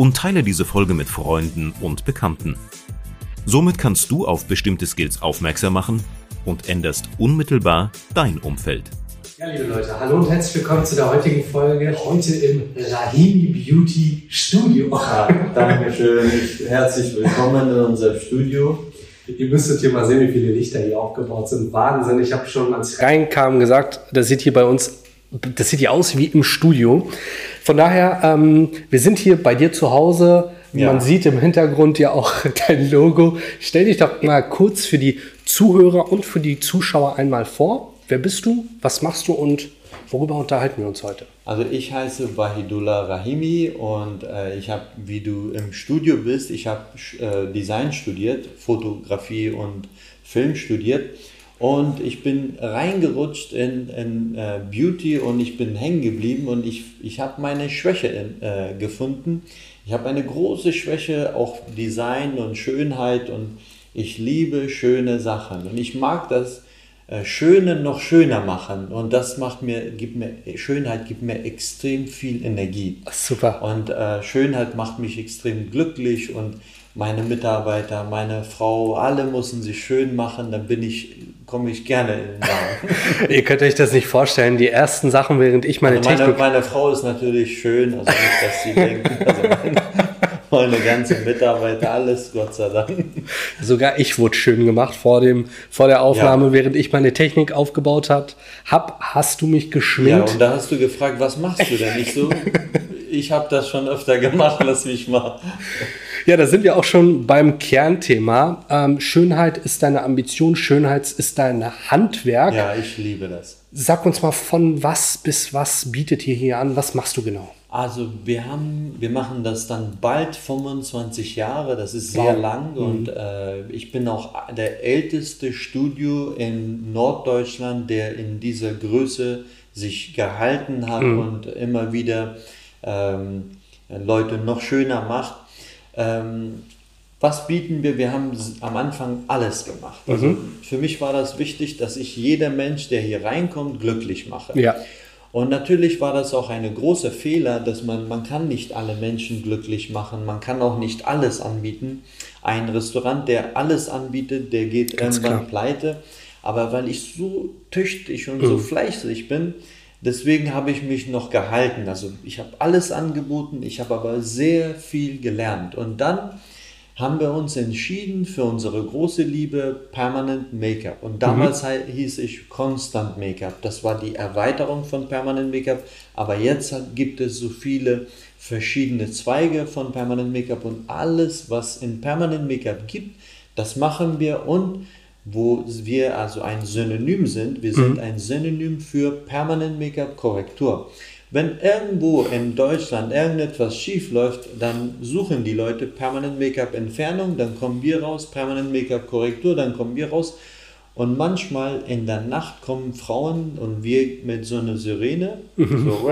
und teile diese Folge mit Freunden und Bekannten. Somit kannst du auf bestimmte Skills aufmerksam machen und änderst unmittelbar dein Umfeld. Ja, liebe Leute, hallo und herzlich willkommen zu der heutigen Folge. Heute im Rahimi Beauty Studio. Ja, Dankeschön. Herzlich willkommen in unserem Studio. Ihr müsstet hier mal sehen, wie viele Lichter hier aufgebaut sind. Wahnsinn. Ich habe schon, als ich reinkam, gesagt, das sieht hier bei uns das sieht ja aus wie im Studio. Von daher, ähm, wir sind hier bei dir zu Hause. Ja. Man sieht im Hintergrund ja auch dein Logo. Stell dich doch mal kurz für die Zuhörer und für die Zuschauer einmal vor. Wer bist du? Was machst du und worüber unterhalten wir uns heute? Also ich heiße Wahidullah Rahimi und äh, ich habe, wie du im Studio bist, ich habe äh, Design studiert, Fotografie und Film studiert und ich bin reingerutscht in, in äh, Beauty und ich bin hängen geblieben und ich, ich habe meine Schwäche in, äh, gefunden. Ich habe eine große Schwäche, auch Design und Schönheit und ich liebe schöne Sachen. Und ich mag das äh, Schöne noch schöner machen und das macht mir, gibt mir, Schönheit gibt mir extrem viel Energie. Super. Und äh, Schönheit macht mich extrem glücklich und meine Mitarbeiter, meine Frau, alle müssen sich schön machen, dann bin ich, komme ich gerne in den Laden. Ihr könnt euch das nicht vorstellen, die ersten Sachen, während ich meine, also meine Technik... Meine Frau ist natürlich schön, also nicht, dass sie denken, also meine, meine ganze Mitarbeiter, alles, Gott sei Dank. Sogar ich wurde schön gemacht vor, dem, vor der Aufnahme, ja. während ich meine Technik aufgebaut habe. Hab, hast du mich geschminkt? Ja, und da hast du gefragt, was machst du denn? Ich so, ich habe das schon öfter gemacht, lass mich mal. Ja, da sind wir auch schon beim Kernthema. Ähm, Schönheit ist deine Ambition, Schönheit ist dein Handwerk. Ja, ich liebe das. Sag uns mal, von was bis was bietet ihr hier an? Was machst du genau? Also wir haben, wir machen das dann bald 25 Jahre, das ist sehr wow. lang mhm. und äh, ich bin auch der älteste Studio in Norddeutschland, der in dieser Größe sich gehalten hat mhm. und immer wieder ähm, Leute noch schöner macht. Ähm, was bieten wir? Wir haben am Anfang alles gemacht. Also mhm. für mich war das wichtig, dass ich jeder Mensch, der hier reinkommt, glücklich mache. Ja. Und natürlich war das auch ein großer Fehler, dass man, man kann nicht alle Menschen glücklich machen, man kann auch nicht alles anbieten. Ein Restaurant, der alles anbietet, der geht Ganz irgendwann klar. pleite. Aber weil ich so tüchtig und mhm. so fleißig bin, Deswegen habe ich mich noch gehalten. Also ich habe alles angeboten, ich habe aber sehr viel gelernt. Und dann haben wir uns entschieden für unsere große Liebe Permanent Make-up. Und damals mhm. hieß ich Constant Make-up. Das war die Erweiterung von Permanent Make-up. Aber jetzt gibt es so viele verschiedene Zweige von Permanent Make-up und alles, was in Permanent Make-up gibt, das machen wir und wo wir also ein Synonym sind. Wir sind mhm. ein Synonym für Permanent Make-up Korrektur. Wenn irgendwo in Deutschland irgendetwas schief läuft, dann suchen die Leute Permanent Make-up Entfernung, dann kommen wir raus, Permanent Make-up Korrektur, dann kommen wir raus. Und manchmal in der Nacht kommen Frauen und wir mit so einer Sirene. Mhm. So,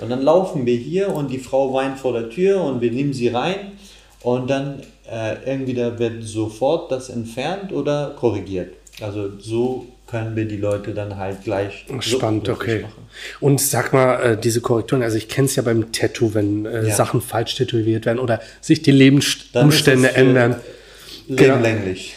und dann laufen wir hier und die Frau weint vor der Tür und wir nehmen sie rein und dann äh, irgendwie da wird sofort das entfernt oder korrigiert. Also so können wir die Leute dann halt gleich spannend, okay. Machen. Und sag mal, äh, diese Korrekturen, also ich kenne es ja beim Tattoo, wenn äh, ja. Sachen falsch tätowiert werden oder sich die Lebensumstände ändern. Genau.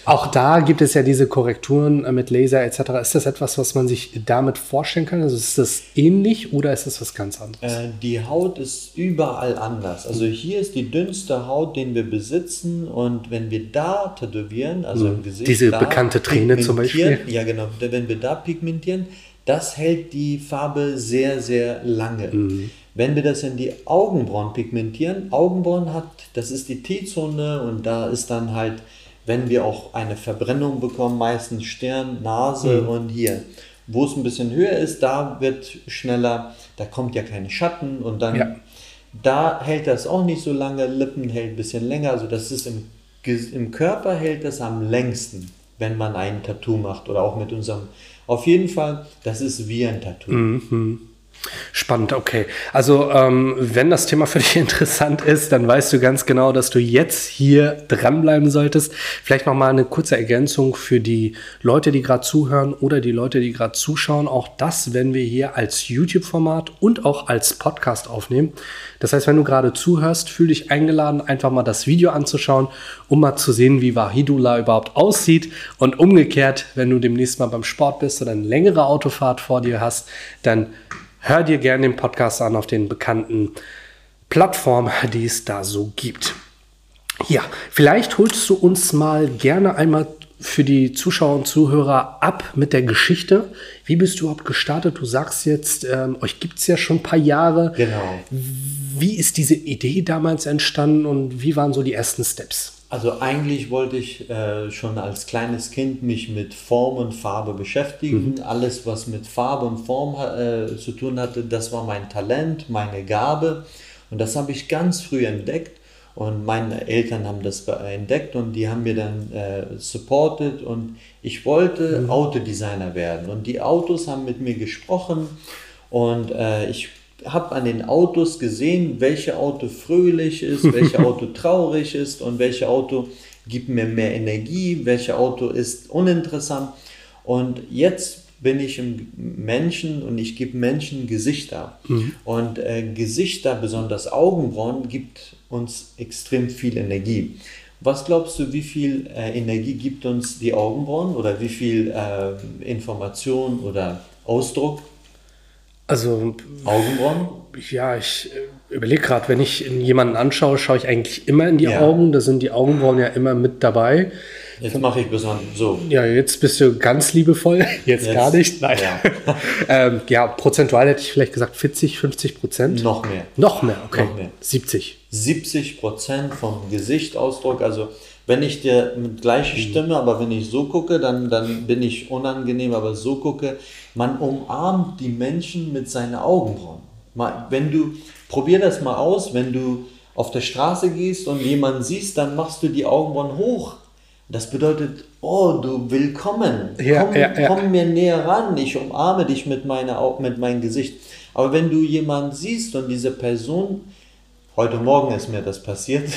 Auch da gibt es ja diese Korrekturen äh, mit Laser etc. Ist das etwas, was man sich damit vorstellen kann? Also ist das ähnlich oder ist das was ganz anderes? Äh, die Haut ist überall anders. Also hier ist die dünnste Haut, den wir besitzen und wenn wir da tätowieren, also mhm. im Gesicht, diese bekannte Träne zum Beispiel. Ja genau, wenn wir da pigmentieren, das hält die Farbe sehr sehr lange. Mhm. Wenn wir das in die Augenbrauen pigmentieren, Augenbrauen hat, das ist die T-Zone und da ist dann halt wenn wir auch eine Verbrennung bekommen, meistens Stirn, Nase mhm. und hier. Wo es ein bisschen höher ist, da wird schneller, da kommt ja kein Schatten und dann, ja. Da hält das auch nicht so lange, Lippen hält ein bisschen länger. Also das ist im, im Körper hält das am längsten, wenn man ein Tattoo macht oder auch mit unserem. Auf jeden Fall, das ist wie ein Tattoo. Mhm. Spannend, okay. Also ähm, wenn das Thema für dich interessant ist, dann weißt du ganz genau, dass du jetzt hier dranbleiben solltest. Vielleicht noch mal eine kurze Ergänzung für die Leute, die gerade zuhören oder die Leute, die gerade zuschauen. Auch das werden wir hier als YouTube-Format und auch als Podcast aufnehmen. Das heißt, wenn du gerade zuhörst, fühl dich eingeladen, einfach mal das Video anzuschauen, um mal zu sehen, wie Wahidullah überhaupt aussieht. Und umgekehrt, wenn du demnächst mal beim Sport bist oder eine längere Autofahrt vor dir hast, dann hör dir gerne den Podcast an auf den bekannten Plattformen, die es da so gibt. Ja, vielleicht holst du uns mal gerne einmal für die Zuschauer und Zuhörer ab mit der Geschichte. Wie bist du überhaupt gestartet? Du sagst jetzt, ähm, euch gibt es ja schon ein paar Jahre. Genau. Wie ist diese Idee damals entstanden und wie waren so die ersten Steps? Also eigentlich wollte ich äh, schon als kleines Kind mich mit Form und Farbe beschäftigen. Mhm. Alles, was mit Farbe und Form äh, zu tun hatte, das war mein Talent, meine Gabe. Und das habe ich ganz früh entdeckt. Und meine Eltern haben das entdeckt und die haben mir dann äh, supported. Und ich wollte mhm. Autodesigner werden. Und die Autos haben mit mir gesprochen. Und äh, ich habe an den Autos gesehen, welche Auto fröhlich ist, welche Auto traurig ist und welche Auto gibt mir mehr Energie, welche Auto ist uninteressant. Und jetzt bin ich im Menschen und ich gebe Menschen Gesichter. Mhm. Und äh, Gesichter, besonders Augenbrauen, gibt uns extrem viel Energie. Was glaubst du, wie viel äh, Energie gibt uns die Augenbrauen oder wie viel äh, Information oder Ausdruck? Also Augenbrauen? Ja, ich äh, überlege gerade, wenn ich jemanden anschaue, schaue ich eigentlich immer in die ja. Augen. Da sind die Augenbrauen ja immer mit dabei. Jetzt mache ich besonders so. Ja, jetzt bist du ganz liebevoll. Jetzt, jetzt gar nicht. Nein. Ja. ähm, ja. prozentual hätte ich vielleicht gesagt 40, 50 Prozent. Noch mehr. Noch mehr, okay. Noch mehr. 70. 70 Prozent vom Gesichtsausdruck. Also wenn ich dir mit gleicher mhm. Stimme, aber wenn ich so gucke, dann, dann bin ich unangenehm, aber so gucke, man umarmt die Menschen mit seinen Augenbrauen. Mal, wenn du, probier das mal aus, wenn du auf der Straße gehst und jemanden siehst, dann machst du die Augenbrauen hoch. Das bedeutet, oh, du willkommen, ja, komm, ja, ja. komm mir näher ran, ich umarme dich mit, meiner, mit meinem Gesicht. Aber wenn du jemanden siehst und diese Person, heute Morgen ist mir das passiert,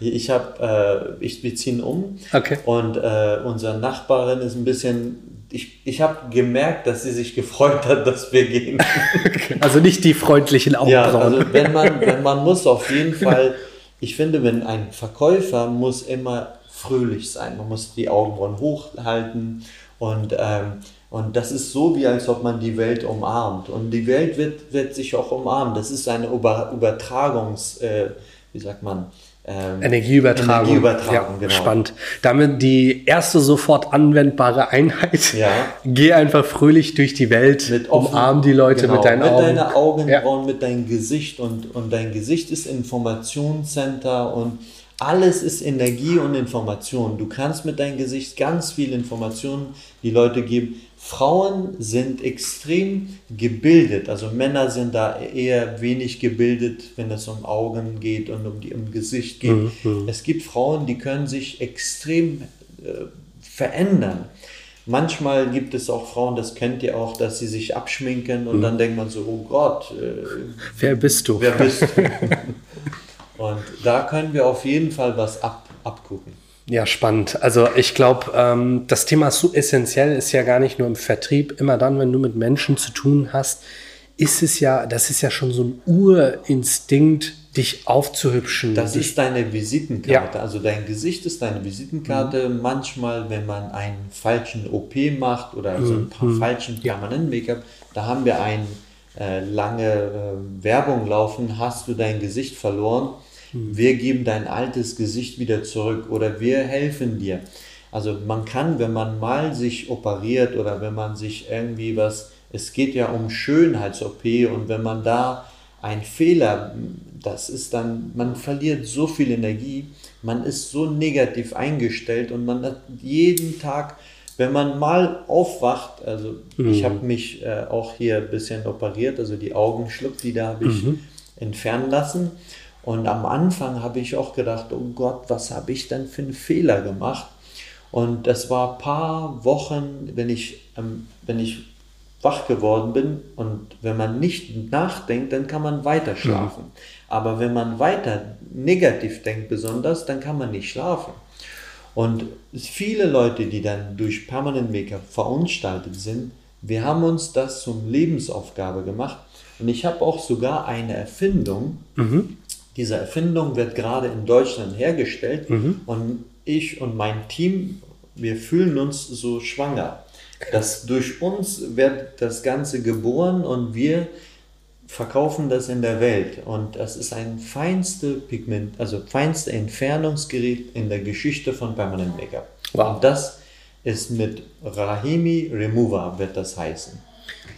Ich habe, äh, ich, wir ziehen um okay. und äh, unsere Nachbarin ist ein bisschen, ich, ich habe gemerkt, dass sie sich gefreut hat, dass wir gehen. Also nicht die freundlichen Augenbrauen. Ja, also wenn man, wenn man muss auf jeden Fall, ich finde, wenn ein Verkäufer muss immer fröhlich sein, man muss die Augenbrauen hochhalten und ähm, und das ist so, wie als ob man die Welt umarmt. Und die Welt wird, wird sich auch umarmen. Das ist eine Übertragungs, äh, wie sagt man, ähm, Energieübertragung. Energieübertragung, ja, genau. Spannend. Damit die erste sofort anwendbare Einheit. Ja. Geh einfach fröhlich durch die Welt, mit offen, umarm die Leute genau, mit deinen mit Augen. Mit deinen Augenbrauen, ja. mit deinem Gesicht und, und dein Gesicht ist Informationscenter und alles ist Energie und Information. Du kannst mit deinem Gesicht ganz viel Informationen die Leute geben. Frauen sind extrem gebildet, also Männer sind da eher wenig gebildet, wenn es um Augen geht und um, die, um Gesicht geht. Mhm. mhm. Es gibt Frauen, die können sich extrem äh, verändern. Manchmal gibt es auch Frauen, das kennt ihr auch, dass sie sich abschminken und mhm. dann denkt man so, oh Gott. Äh, wer bist du? Wer bist du? und da können wir auf jeden Fall was ab, abgucken. Ja, spannend. Also ich glaube, ähm, das Thema so essentiell ist ja gar nicht nur im Vertrieb. Immer dann, wenn du mit Menschen zu tun hast, ist es ja, das ist ja schon so ein Urinstinkt, dich aufzuhübschen. Das ist deine Visitenkarte. Ja. Also dein Gesicht ist deine Visitenkarte. Mhm. Manchmal, wenn man einen falschen OP macht oder mhm. so ein paar mhm. falschen permanenten Make-up, da haben wir eine äh, lange äh, Werbung laufen, hast du dein Gesicht verloren. Wir geben dein altes Gesicht wieder zurück oder wir helfen dir. Also man kann, wenn man mal sich operiert oder wenn man sich irgendwie was, es geht ja um Schönheits-OP und wenn man da ein Fehler, das ist dann, man verliert so viel Energie, man ist so negativ eingestellt und man hat jeden Tag, wenn man mal aufwacht, also mhm. ich habe mich äh, auch hier ein bisschen operiert, also die Augenschlupf, die da habe ich mhm entfernen lassen. Und am Anfang habe ich auch gedacht, oh Gott, was habe ich denn für einen Fehler gemacht? Und das war ein paar Wochen, wenn ich, ähm, wenn ich wach geworden bin und wenn man nicht nachdenkt, dann kann man weiter schlafen. Mhm. Aber wenn man weiter negativ denkt besonders, dann kann man nicht schlafen. Und viele Leute, die dann durch Permanent Make-up verunstaltet sind, wir haben uns das zum Lebensaufgabe gemacht. Und ich habe auch sogar eine Erfindung. Mhm. Diese Erfindung wird gerade in Deutschland hergestellt. Mhm. Und ich und mein Team, wir fühlen uns so schwanger. Dass durch uns wird das Ganze geboren und wir verkaufen das in der Welt. Und das ist ein feinste Pigment, also feinste Entfernungsgerät in der Geschichte von Permanent Make-up. Wow. Und das ist mit Rahimi Remover, wird das heißen.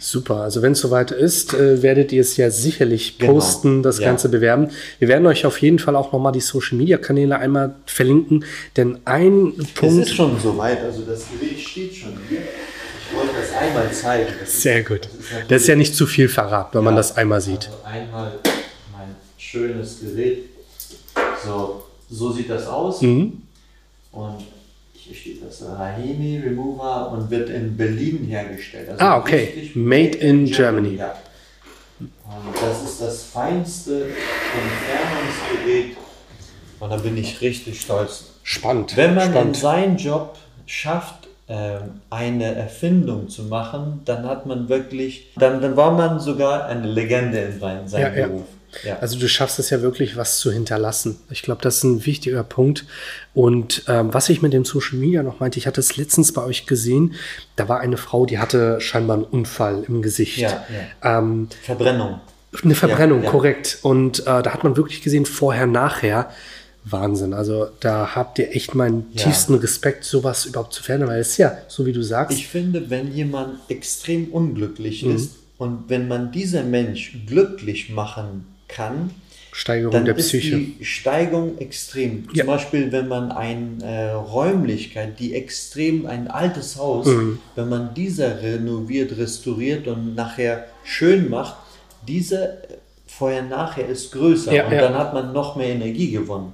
Super, also wenn es soweit ist, äh, werdet ihr es ja sicherlich genau. posten, das ja. Ganze bewerben. Wir werden euch auf jeden Fall auch nochmal die Social Media Kanäle einmal verlinken, denn ein Punkt. Es ist schon soweit, also das Gerät steht schon hier. Ich wollte das einmal zeigen. Das Sehr ist, gut. Das ist, das ist, ja nicht zu viel verraten, wenn ja, man das einmal sieht. Also einmal mein schönes Gerät. So, so sieht das aus. Mhm. Und hier steht das Rahimi Remover und wird in Berlin hergestellt. Also ah, okay. Made in Germany. Germany. Ja. Und das ist das feinste Entfernungsgerät. Und da bin ich richtig stolz. Spannend. Wenn man Spannend. in seinem Job schafft, ähm, eine Erfindung zu machen, dann hat man wirklich, dann, dann war man sogar eine Legende in seinem ja, Beruf. Ja. Ja. Also du schaffst es ja wirklich, was zu hinterlassen. Ich glaube, das ist ein wichtiger Punkt. Und ähm, was ich mit dem Social Media noch meinte, ich hatte es letztens bei euch gesehen, da war eine Frau, die hatte scheinbar einen Unfall im Gesicht. Ja, ja. Ähm, Verbrennung. Eine Verbrennung, korrekt. Und äh, da hat man wirklich gesehen, vorher, nachher. Wahnsinn. Also da habt ihr echt meinen ja. tiefsten Respekt, sowas überhaupt zu verändern, weil es ja, so wie du sagst. Ich finde, wenn jemand extrem unglücklich mhm. ist und wenn man dieser Mensch glücklich machen kann, Steigerung dann der Psyche. ist die Steigung extrem. Ja. Zum Beispiel, wenn man eine äh, Räumlichkeit, die extrem, ein altes Haus, mhm. wenn man diese renoviert, restauriert und nachher schön macht, diese vorher-nachher ist größer ja, und ja. dann hat man noch mehr Energie gewonnen.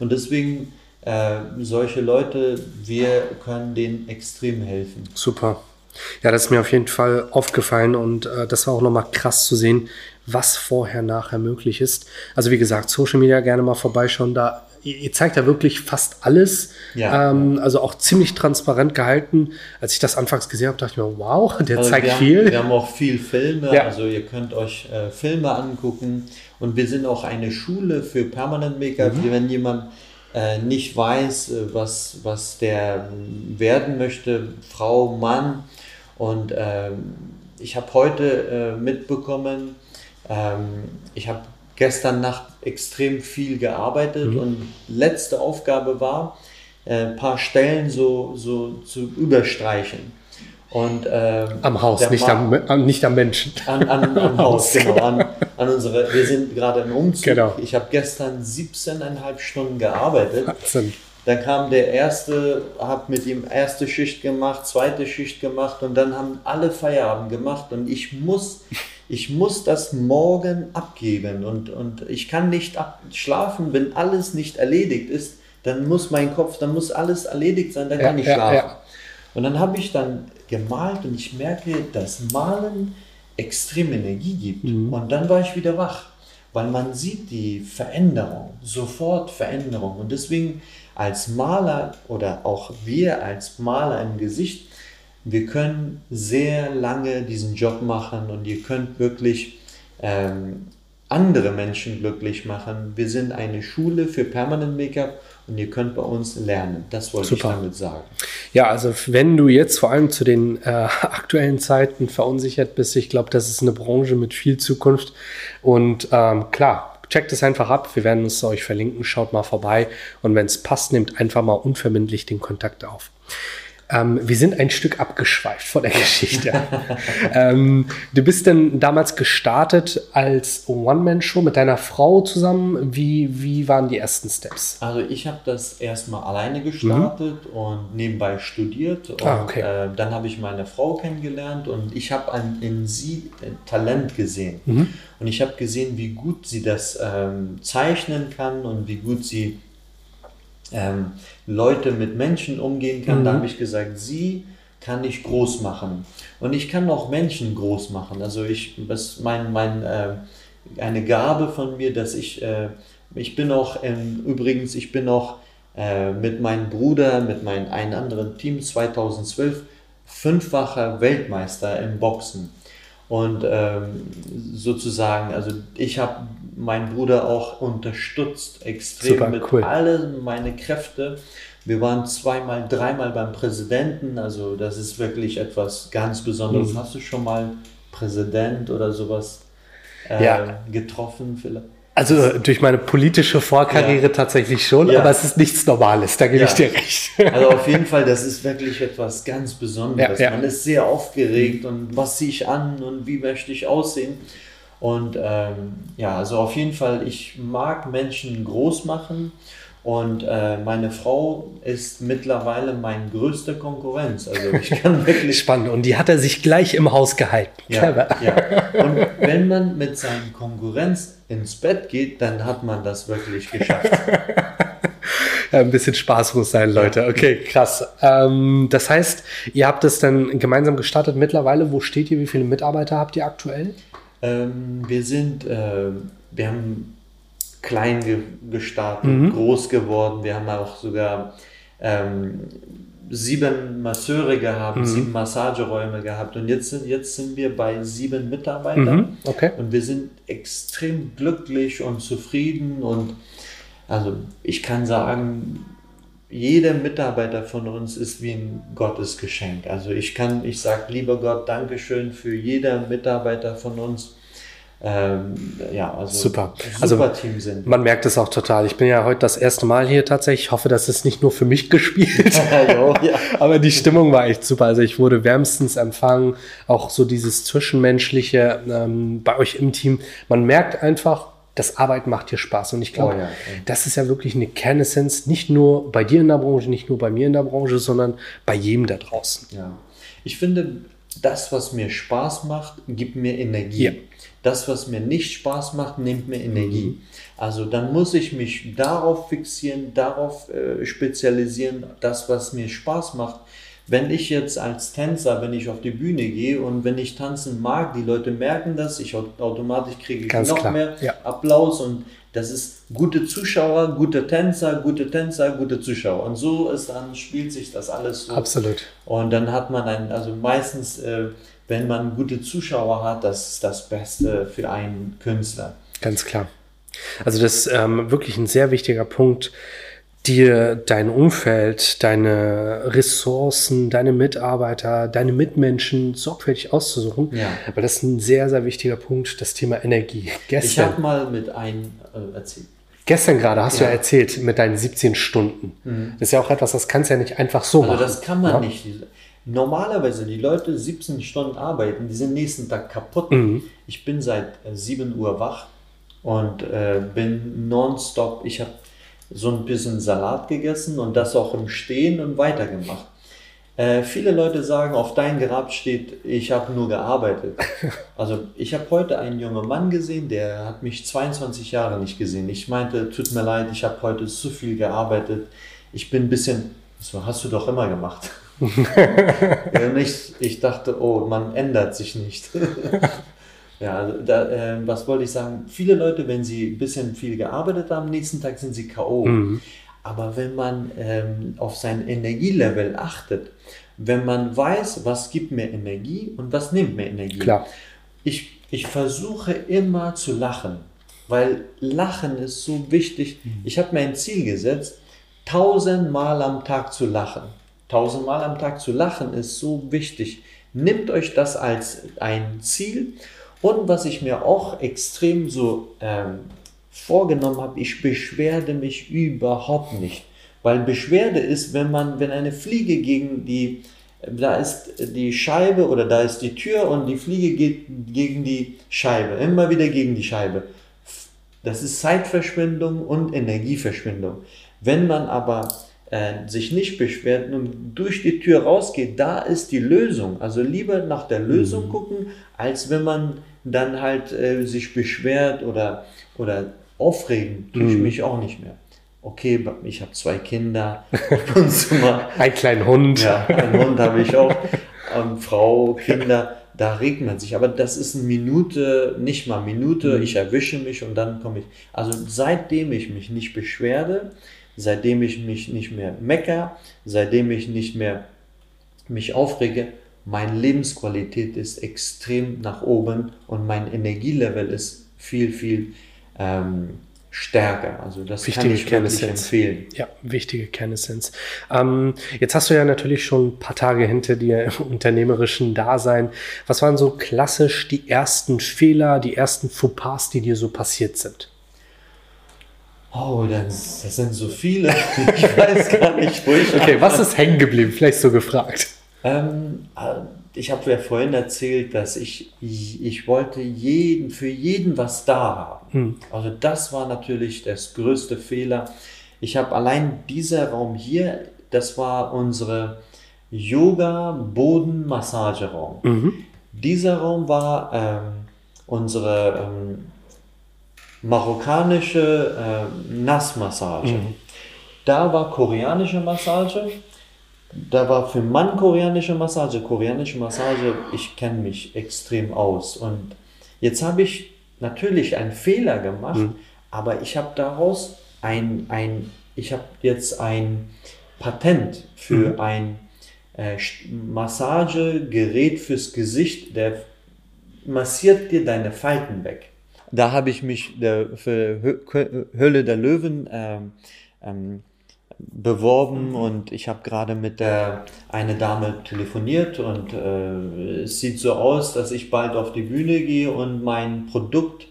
Und deswegen, äh, solche Leute, wir können denen extrem helfen. Super. Ja, das ist mir auf jeden Fall aufgefallen und äh, das war auch nochmal krass zu sehen, was vorher, nachher möglich ist. Also wie gesagt, Social Media gerne mal vorbeischauen. Da ihr zeigt ja wirklich fast alles. Ja. Ähm, also auch ziemlich transparent gehalten. Als ich das anfangs gesehen habe, dachte ich mir, wow, der also zeigt wir viel. Haben, wir haben auch viel Filme, ja. also ihr könnt euch äh, Filme angucken. Und wir sind auch eine Schule für Permanent Make-up. Mhm. Wenn jemand äh, nicht weiß, äh, was, was der werden möchte, Frau, Mann. Und ähm, ich habe heute äh, mitbekommen, ähm, ich habe gestern Nacht extrem viel gearbeitet mhm. und letzte Aufgabe war, äh, ein paar Stellen so, so zu überstreichen. Und, ähm, am Haus, nicht am, nicht am Menschen. An, an, am Haus, genau. An, an unsere, wir sind gerade im Umzug. Genau. Ich habe gestern 17,5 Stunden gearbeitet. Wahnsinn. Dann kam der erste, habe mit ihm erste Schicht gemacht, zweite Schicht gemacht und dann haben alle Feierabend gemacht und ich muss ich muss das morgen abgeben und, und ich kann nicht schlafen, wenn alles nicht erledigt ist, dann muss mein Kopf, dann muss alles erledigt sein, dann ja, kann ich schlafen. Ja, ja. Und dann habe ich dann gemalt und ich merke, dass Malen extrem Energie gibt. Mhm. Und dann war ich wieder wach, weil man sieht die Veränderung, sofort Veränderung. Und deswegen als Maler oder auch wir als Maler im Gesicht wir können sehr lange diesen Job machen und ihr könnt wirklich ähm, andere Menschen glücklich machen. Wir sind eine Schule für Permanent Make-up und ihr könnt bei uns lernen. Das wollte Super. ich damit sagen. Ja, also wenn du jetzt vor allem zu den äh, aktuellen Zeiten verunsichert bist, ich glaube, das ist eine Branche mit viel Zukunft. Und ähm, klar, checkt es einfach ab. Wir werden es euch verlinken. Schaut mal vorbei. Und wenn es passt, nehmt einfach mal unverbindlich den Kontakt auf. Ähm, wir sind ein Stück abgeschweift von der Geschichte. ähm, du bist denn damals gestartet als One-Man-Show mit deiner Frau zusammen. Wie, wie waren die ersten Steps? Also ich habe das erstmal alleine gestartet mhm. und nebenbei studiert. Und ah, okay. äh, dann habe ich meine Frau kennengelernt und ich habe in sie Talent gesehen. Mhm. Und ich habe gesehen, wie gut sie das ähm, zeichnen kann und wie gut sie ähm, Leute mit Menschen umgehen kann. Mhm. Da habe ich gesagt, sie kann ich groß machen. Und ich kann auch Menschen groß machen. Also ich, das mein, mein, äh, eine Gabe von mir, dass ich, äh, ich bin auch, ähm, übrigens, ich bin auch äh, mit meinem Bruder, mit meinem einen anderen Team 2012 fünffacher Weltmeister im Boxen. Und ähm, sozusagen, also ich habe meinen Bruder auch unterstützt, extrem Super, mit cool. allen meine Kräfte. Wir waren zweimal, dreimal beim Präsidenten, also das ist wirklich etwas ganz Besonderes. Mhm. Hast du schon mal Präsident oder sowas äh, ja. getroffen vielleicht? Also durch meine politische Vorkarriere ja. tatsächlich schon, ja. aber es ist nichts Normales, da gebe ja. ich dir recht. Also auf jeden Fall, das ist wirklich etwas ganz Besonderes. Man ist sehr aufgeregt und was ziehe ich an und wie möchte ich aussehen. Und ähm, ja, also auf jeden Fall, ich mag Menschen groß machen und äh, meine Frau ist mittlerweile mein größter Konkurrenz. Also ich kann wirklich. Spannend. Und die hat er sich gleich im Haus gehalten. Ja, Clever. ja. Und wenn man mit seinem Konkurrenz ins Bett geht, dann hat man das wirklich geschafft. ja, ein bisschen Spaß muss sein, Leute. Okay, krass. Ähm, das heißt, ihr habt es dann gemeinsam gestartet mittlerweile. Wo steht ihr? Wie viele Mitarbeiter habt ihr aktuell? Ähm, wir sind, äh, wir haben klein ge gestartet, mhm. groß geworden. Wir haben auch sogar ähm, sieben Masseure gehabt, mhm. sieben Massageräume gehabt und jetzt sind, jetzt sind wir bei sieben Mitarbeitern mhm. okay. und wir sind extrem glücklich und zufrieden und also ich kann sagen, jeder Mitarbeiter von uns ist wie ein Gottesgeschenk. Also ich kann, ich sage, lieber Gott, Dankeschön für jeder Mitarbeiter von uns ähm, ja, also super. super also, Team sind. Man merkt es auch total. Ich bin ja heute das erste Mal hier tatsächlich. Ich hoffe, das ist nicht nur für mich gespielt. jo, ja. Aber die Stimmung war echt super. Also ich wurde wärmstens empfangen. Auch so dieses Zwischenmenschliche ähm, bei euch im Team. Man merkt einfach, das Arbeiten macht dir Spaß. Und ich glaube, oh ja, okay. das ist ja wirklich eine Kernessenz, nicht nur bei dir in der Branche, nicht nur bei mir in der Branche, sondern bei jedem da draußen. Ja. Ich finde, das, was mir Spaß macht, gibt mir Energie. Ja. Das, was mir nicht Spaß macht, nimmt mir Energie. Mhm. Also dann muss ich mich darauf fixieren, darauf äh, spezialisieren, das, was mir Spaß macht. Wenn ich jetzt als Tänzer, wenn ich auf die Bühne gehe und wenn ich tanzen mag, die Leute merken das, ich automatisch kriege ich noch klar. mehr ja. Applaus und das ist gute Zuschauer, gute Tänzer, gute Tänzer, gute Zuschauer. Und so ist dann, spielt sich das alles so. Absolut. Und dann hat man ein, also meistens äh, wenn man gute Zuschauer hat, das ist das Beste für einen Künstler. Ganz klar. Also das ist ähm, wirklich ein sehr wichtiger Punkt, dir dein Umfeld, deine Ressourcen, deine Mitarbeiter, deine Mitmenschen sorgfältig auszusuchen. Ja. Aber das ist ein sehr, sehr wichtiger Punkt, das Thema Energie. Gestern, ich habe mal mit einem äh, erzählt. Gestern gerade hast ja. du ja erzählt mit deinen 17 Stunden. Mhm. Das ist ja auch etwas, das kannst du ja nicht einfach so also machen. Das kann man ja? nicht. Normalerweise die Leute 17 Stunden arbeiten, die sind nächsten Tag kaputt. Mhm. Ich bin seit 7 äh, Uhr wach und äh, bin nonstop. Ich habe so ein bisschen Salat gegessen und das auch im Stehen und weitergemacht. Äh, viele Leute sagen, auf dein Grab steht, ich habe nur gearbeitet. Also ich habe heute einen jungen Mann gesehen, der hat mich 22 Jahre nicht gesehen. Ich meinte, tut mir leid, ich habe heute zu viel gearbeitet. Ich bin ein bisschen, so hast du doch immer gemacht. nicht, ich dachte, oh, man ändert sich nicht. ja, also da, äh, was wollte ich sagen? Viele Leute, wenn sie ein bisschen viel gearbeitet haben, am nächsten Tag sind sie K.O. Mhm. Aber wenn man ähm, auf sein Energielevel achtet, wenn man weiß, was gibt mir Energie und was nimmt mir Energie. Klar. Ich, ich versuche immer zu lachen, weil Lachen ist so wichtig. Mhm. Ich habe mir ein Ziel gesetzt, tausendmal am Tag zu lachen tausendmal am Tag zu lachen ist so wichtig. Nimmt euch das als ein Ziel. Und was ich mir auch extrem so ähm, vorgenommen habe, ich beschwerde mich überhaupt nicht. Weil Beschwerde ist, wenn man, wenn eine Fliege gegen die, da ist die Scheibe oder da ist die Tür und die Fliege geht gegen die Scheibe, immer wieder gegen die Scheibe. Das ist Zeitverschwendung und Energieverschwendung. Wenn man aber äh, sich nicht beschwert und durch die Tür rausgeht, da ist die Lösung. Also lieber nach der Lösung mhm. gucken, als wenn man dann halt äh, sich beschwert oder, oder aufregen, tue ich mhm. mich auch nicht mehr. Okay, ich habe zwei Kinder. Ein kleinen Hund. Ja, einen Hund habe ich auch. Ähm, Frau, Kinder, da regt man sich. Aber das ist eine Minute, nicht mal Minute, mhm. ich erwische mich und dann komme ich. Also seitdem ich mich nicht beschwerde, seitdem ich mich nicht mehr mecker, seitdem ich nicht mehr mich aufrege, meine Lebensqualität ist extrem nach oben und mein Energielevel ist viel, viel ähm, stärker. Also das wichtige kann ich wirklich empfehlen. Ja, wichtige Kernessenz. Ähm, jetzt hast du ja natürlich schon ein paar Tage hinter dir im unternehmerischen Dasein. Was waren so klassisch die ersten Fehler, die ersten Fauxpas, die dir so passiert sind? Oh, das, das sind so viele. Ich weiß gar nicht, wo ich. Okay, was ist hängen geblieben? Vielleicht so gefragt. Ähm, äh, ich habe ja vorhin erzählt, dass ich, ich, ich, wollte jeden, für jeden was da haben. Hm. Also das war natürlich das größte Fehler. Ich habe allein dieser Raum hier, das war unsere Yoga-Boden-Massageraum. Mhm. Dieser Raum war ähm, unsere ähm, marokkanische äh, Nassmassage. Mhm. Da war koreanische Massage da war für Mann koreanische Massage, koreanische Massage, ich kenne mich extrem aus. Und jetzt habe ich natürlich einen Fehler gemacht, mhm. aber ich habe daraus ein, ein ich habe jetzt ein Patent für mhm. ein äh, Massagegerät fürs Gesicht, der massiert dir deine Falten weg. Da habe ich mich der, für Höhle der Löwen ähm, ähm, beworben und ich habe gerade mit der eine Dame telefoniert und äh, es sieht so aus, dass ich bald auf die Bühne gehe und mein Produkt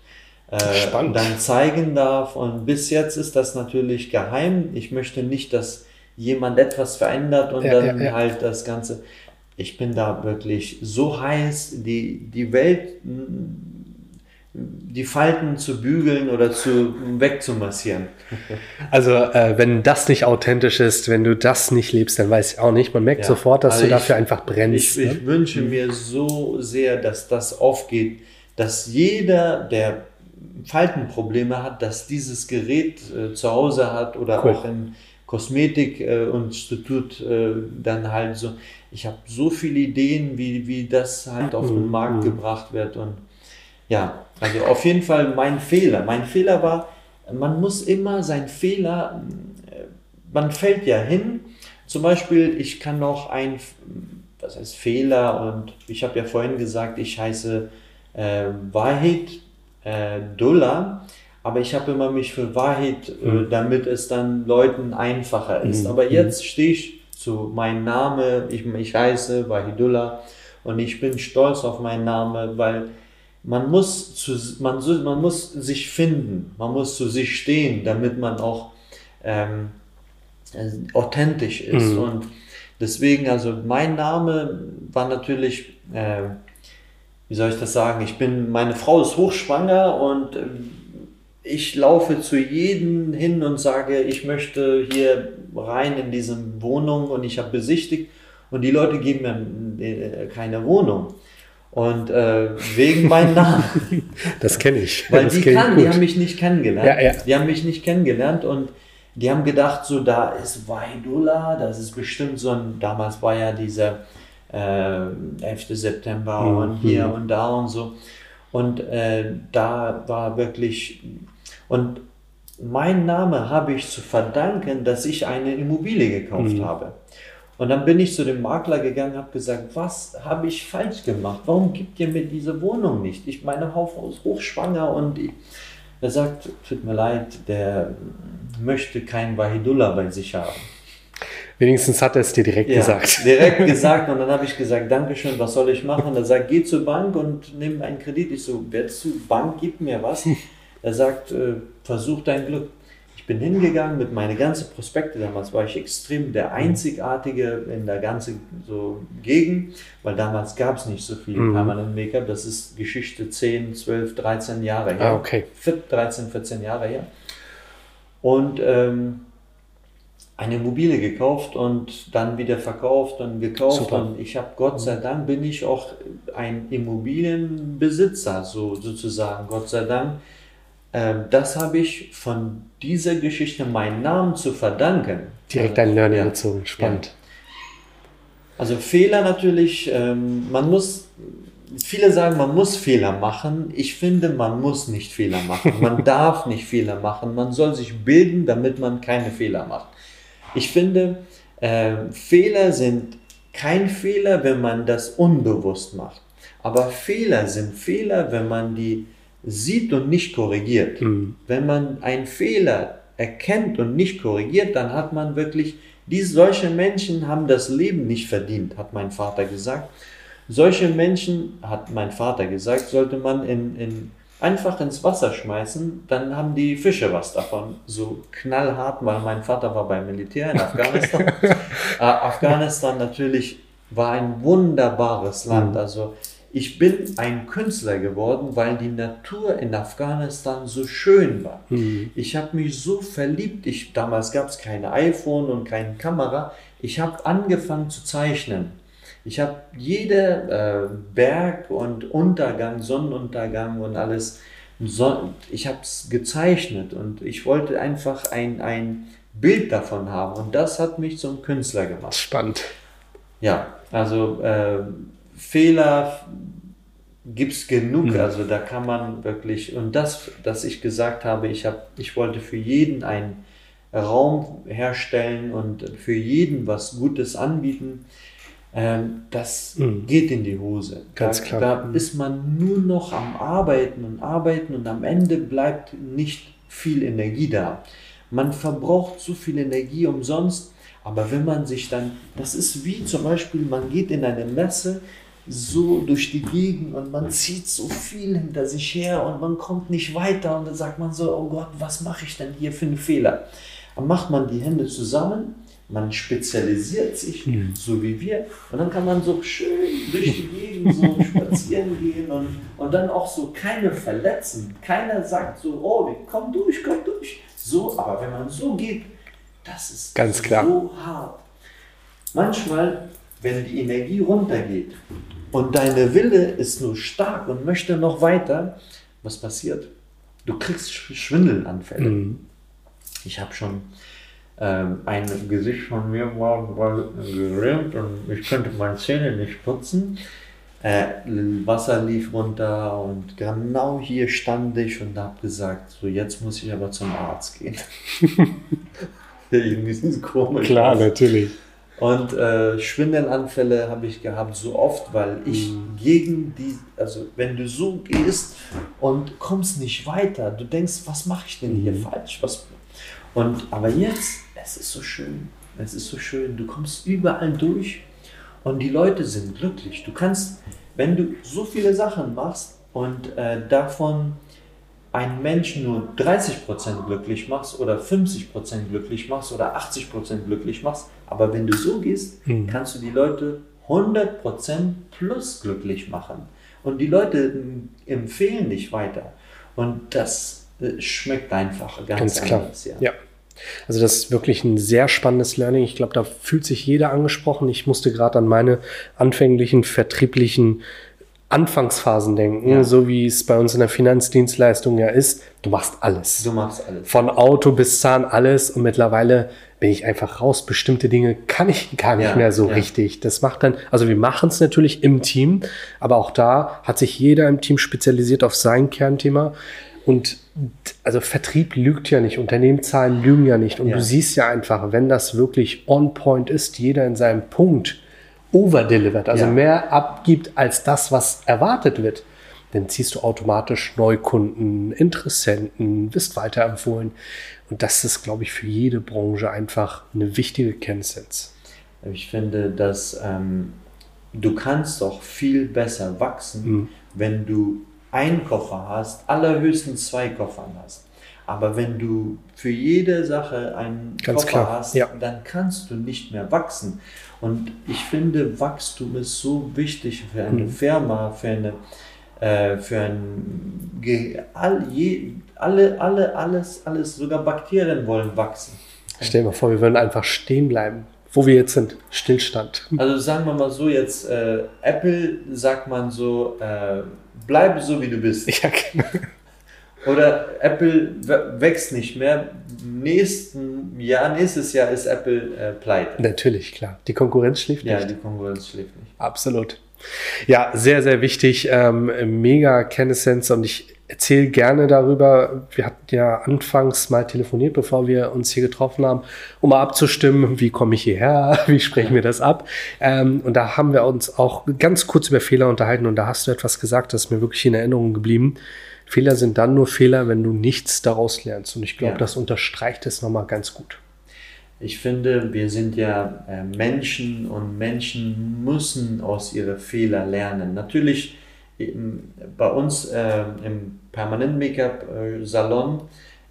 äh, dann zeigen darf. Und bis jetzt ist das natürlich geheim. Ich möchte nicht, dass jemand etwas verändert und ja, dann ja, ja. halt das Ganze. Ich bin da wirklich so heiß. Die, die Welt die Falten zu bügeln oder zu wegzumassieren. Also äh, wenn das nicht authentisch ist, wenn du das nicht lebst, dann weiß ich auch nicht. Man merkt ja, sofort, dass also du dafür einfach brennst. Ich, ne? ich wünsche mhm. mir so sehr, dass das aufgeht, dass jeder, der Faltenprobleme hat, dass dieses Gerät äh, zu Hause hat oder cool. auch im Kosmetikinstitut äh, dann halt so. Ich habe so viele Ideen, wie, wie das halt auf den mhm. Markt mhm. gebracht wird und ja, also auf jeden Fall mein Fehler. Mein Fehler war, man muss immer sein Fehler, äh, man fällt ja hin. Zum Beispiel, ich kann noch ein, was heißt Fehler und ich habe ja vorhin gesagt, ich heiße äh, Wahid äh, Dullah, aber ich habe immer mich für Wahid, äh, mhm. damit es dann Leuten einfacher ist. Mhm. Aber mhm. jetzt stehe ich zu meinem Namen, ich, ich heiße Wahidullah und ich bin stolz auf meinen Namen, weil man muss, zu, man, man muss sich finden, man muss zu sich stehen, damit man auch ähm, äh, authentisch ist. Mhm. Und deswegen, also mein Name war natürlich, äh, wie soll ich das sagen, ich bin, meine Frau ist hochschwanger und äh, ich laufe zu jedem hin und sage, ich möchte hier rein in diese Wohnung und ich habe besichtigt und die Leute geben mir äh, keine Wohnung. Und äh, wegen meinem Namen. Das kenne ich. Weil das die kann, die haben mich nicht kennengelernt. Ja, ja. Die haben mich nicht kennengelernt und die haben gedacht, so da ist Wahidullah, das ist bestimmt so ein, damals war ja dieser äh, 11. September mhm. und hier und da und so. Und äh, da war wirklich, und mein Name habe ich zu verdanken, dass ich eine Immobilie gekauft mhm. habe. Und dann bin ich zu dem Makler gegangen, habe gesagt, was habe ich falsch gemacht? Warum gibt ihr mir diese Wohnung nicht? Ich meine Frau ist hochschwanger und ich, er sagt, tut mir leid, der möchte kein Wahidullah bei sich haben. Wenigstens hat er es dir direkt ja, gesagt. Direkt gesagt und dann habe ich gesagt, Dankeschön, was soll ich machen? Er sagt, geh zur Bank und nimm einen Kredit. Ich so, wer zu Bank gibt mir was? Er sagt, äh, versuch dein Glück bin hingegangen mit meinen ganzen Prospekte. Damals war ich extrem der Einzigartige in der ganzen so Gegend, weil damals gab es nicht so viel mhm. Permanent Make-up. Das ist Geschichte 10, 12, 13 Jahre her. Ah, okay. 13, 14 Jahre her. Und ähm, eine Immobilie gekauft und dann wieder verkauft und gekauft. Super. Und ich habe Gott sei Dank bin ich auch ein Immobilienbesitzer, so sozusagen. Gott sei Dank. Ähm, das habe ich von dieser Geschichte meinen Namen zu verdanken. Direkt ein Learning ja. spannend. Ja. Also Fehler natürlich, ähm, man muss, viele sagen, man muss Fehler machen. Ich finde, man muss nicht Fehler machen. Man darf nicht Fehler machen. Man soll sich bilden, damit man keine Fehler macht. Ich finde, äh, Fehler sind kein Fehler, wenn man das unbewusst macht. Aber Fehler sind Fehler, wenn man die sieht und nicht korrigiert. Mhm. Wenn man einen Fehler erkennt und nicht korrigiert, dann hat man wirklich, die, solche Menschen haben das Leben nicht verdient, hat mein Vater gesagt. Solche Menschen, hat mein Vater gesagt, sollte man in, in einfach ins Wasser schmeißen, dann haben die Fische was davon. So knallhart, weil mein Vater war beim Militär in Afghanistan. äh, Afghanistan natürlich war ein wunderbares Land. Mhm. Also ich bin ein Künstler geworden, weil die Natur in Afghanistan so schön war. Mhm. Ich habe mich so verliebt. Ich, damals gab es keine iPhone und keine Kamera. Ich habe angefangen zu zeichnen. Ich habe jede äh, Berg und Untergang, Sonnenuntergang und alles, so, ich habe es gezeichnet und ich wollte einfach ein, ein Bild davon haben und das hat mich zum Künstler gemacht. Spannend. Ja, also äh, Fehler gibt es genug, mhm. also da kann man wirklich, und das, dass ich gesagt habe, ich, hab, ich wollte für jeden einen Raum herstellen und für jeden was Gutes anbieten, ähm, das mhm. geht in die Hose. Ganz da, klar. Da ist man nur noch am Arbeiten und Arbeiten und am Ende bleibt nicht viel Energie da. Man verbraucht zu viel Energie umsonst, aber wenn man sich dann, das ist wie zum Beispiel, man geht in eine Messe, so durch die Gegend und man zieht so viel hinter sich her und man kommt nicht weiter und dann sagt man so, oh Gott, was mache ich denn hier für einen Fehler? Dann macht man die Hände zusammen man spezialisiert sich, mhm. so wie wir, und dann kann man so schön durch die Gegend so spazieren gehen und, und dann auch so keine verletzen. Keiner sagt so, oh, komm durch, komm durch. So, aber wenn man so geht, das ist Ganz klar. so hart. Manchmal, wenn die Energie runtergeht und deine Wille ist nur stark und möchte noch weiter, was passiert? Du kriegst Schwindelanfälle. Mhm. Ich habe schon ähm, ein Gesicht von mir war, war gelähmt und ich konnte meine Zähne nicht putzen. Äh, Wasser lief runter und genau hier stand ich und habe gesagt, so jetzt muss ich aber zum Arzt gehen. Irgendwie komisch. Klar, natürlich. Und äh, Schwindelanfälle habe ich gehabt so oft, weil ich mhm. gegen die, also wenn du so gehst und kommst nicht weiter, du denkst, was mache ich denn hier mhm. falsch? Was, und aber jetzt es ist so schön, es ist so schön. Du kommst überall durch und die Leute sind glücklich. Du kannst, wenn du so viele Sachen machst und äh, davon einen Menschen nur 30% glücklich machst oder 50% glücklich machst oder 80% glücklich machst, aber wenn du so gehst, mhm. kannst du die Leute 100% plus glücklich machen. Und die Leute empfehlen dich weiter. Und das äh, schmeckt einfach ganz, ganz klar. anders. Ja. ja. Also das ist wirklich ein sehr spannendes Learning. Ich glaube, da fühlt sich jeder angesprochen. Ich musste gerade an meine anfänglichen vertrieblichen Anfangsphasen denken, ja. so wie es bei uns in der Finanzdienstleistung ja ist. Du machst alles. Du machst alles. Von Auto bis Zahn alles und mittlerweile bin ich einfach raus. Bestimmte Dinge kann ich gar nicht ja, mehr so ja. richtig. Das macht dann, also wir machen es natürlich im Team, aber auch da hat sich jeder im Team spezialisiert auf sein Kernthema. Und also Vertrieb lügt ja nicht, Unternehmenszahlen lügen ja nicht. Und ja. du siehst ja einfach, wenn das wirklich on point ist, jeder in seinem Punkt overdelivert, also mehr abgibt als das, was erwartet wird, dann ziehst du automatisch Neukunden, Interessenten, wirst weiterempfohlen. Und das ist, glaube ich, für jede Branche einfach eine wichtige Kennsense. Ich finde, dass ähm, du kannst doch viel besser wachsen, mhm. wenn du einen Koffer hast, allerhöchstens zwei Koffern hast. Aber wenn du für jede Sache einen Ganz Koffer klar. hast, Ja. dann kannst du nicht mehr wachsen. Und ich finde, Wachstum ist so wichtig für eine Mhm. Firma, für eine äh, für ein Ge all, je, alle, alle, alles, alles, sogar Bakterien wollen wachsen. Stell dir mal vor, wir würden einfach stehen bleiben, wo wir jetzt sind. Stillstand. Also sagen wir mal so, jetzt äh, Apple sagt man so, äh, bleib so wie du bist. Ja, genau. Oder Apple wächst nicht mehr. Nächsten Jahr, nächstes Jahr ist Apple äh, pleite. Natürlich, klar. Die Konkurrenz schläft Ja, nicht. die Konkurrenz schläft nicht. Absolut. Ja, sehr, sehr wichtig. Ähm, mega Kennessense und ich erzähle gerne darüber. Wir hatten ja anfangs mal telefoniert, bevor wir uns hier getroffen haben, um mal abzustimmen, wie komme ich hierher, wie sprechen wir das ab. Ähm, und da haben wir uns auch ganz kurz über Fehler unterhalten und da hast du etwas gesagt, das ist mir wirklich in Erinnerung geblieben. Fehler sind dann nur Fehler, wenn du nichts daraus lernst. Und ich glaube, Ja. das unterstreicht es nochmal ganz gut. Ich finde, wir sind ja äh, Menschen und Menschen müssen aus ihren Fehlern lernen. Natürlich bei uns äh, im Permanent Make-up äh, Salon,